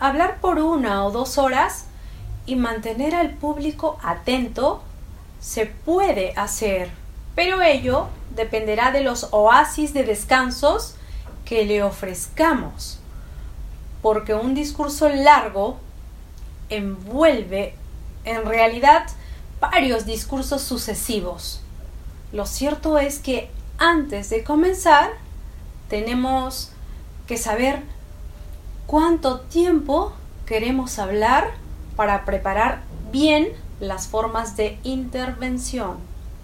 hablar por una o dos horas y mantener al público atento se puede hacer, pero ello dependerá de los oasis de descansos que le ofrezcamos, porque un discurso largo envuelve en realidad varios discursos sucesivos. Lo cierto es que antes de comenzar tenemos que saber cuánto tiempo queremos hablar para preparar bien las formas de intervención.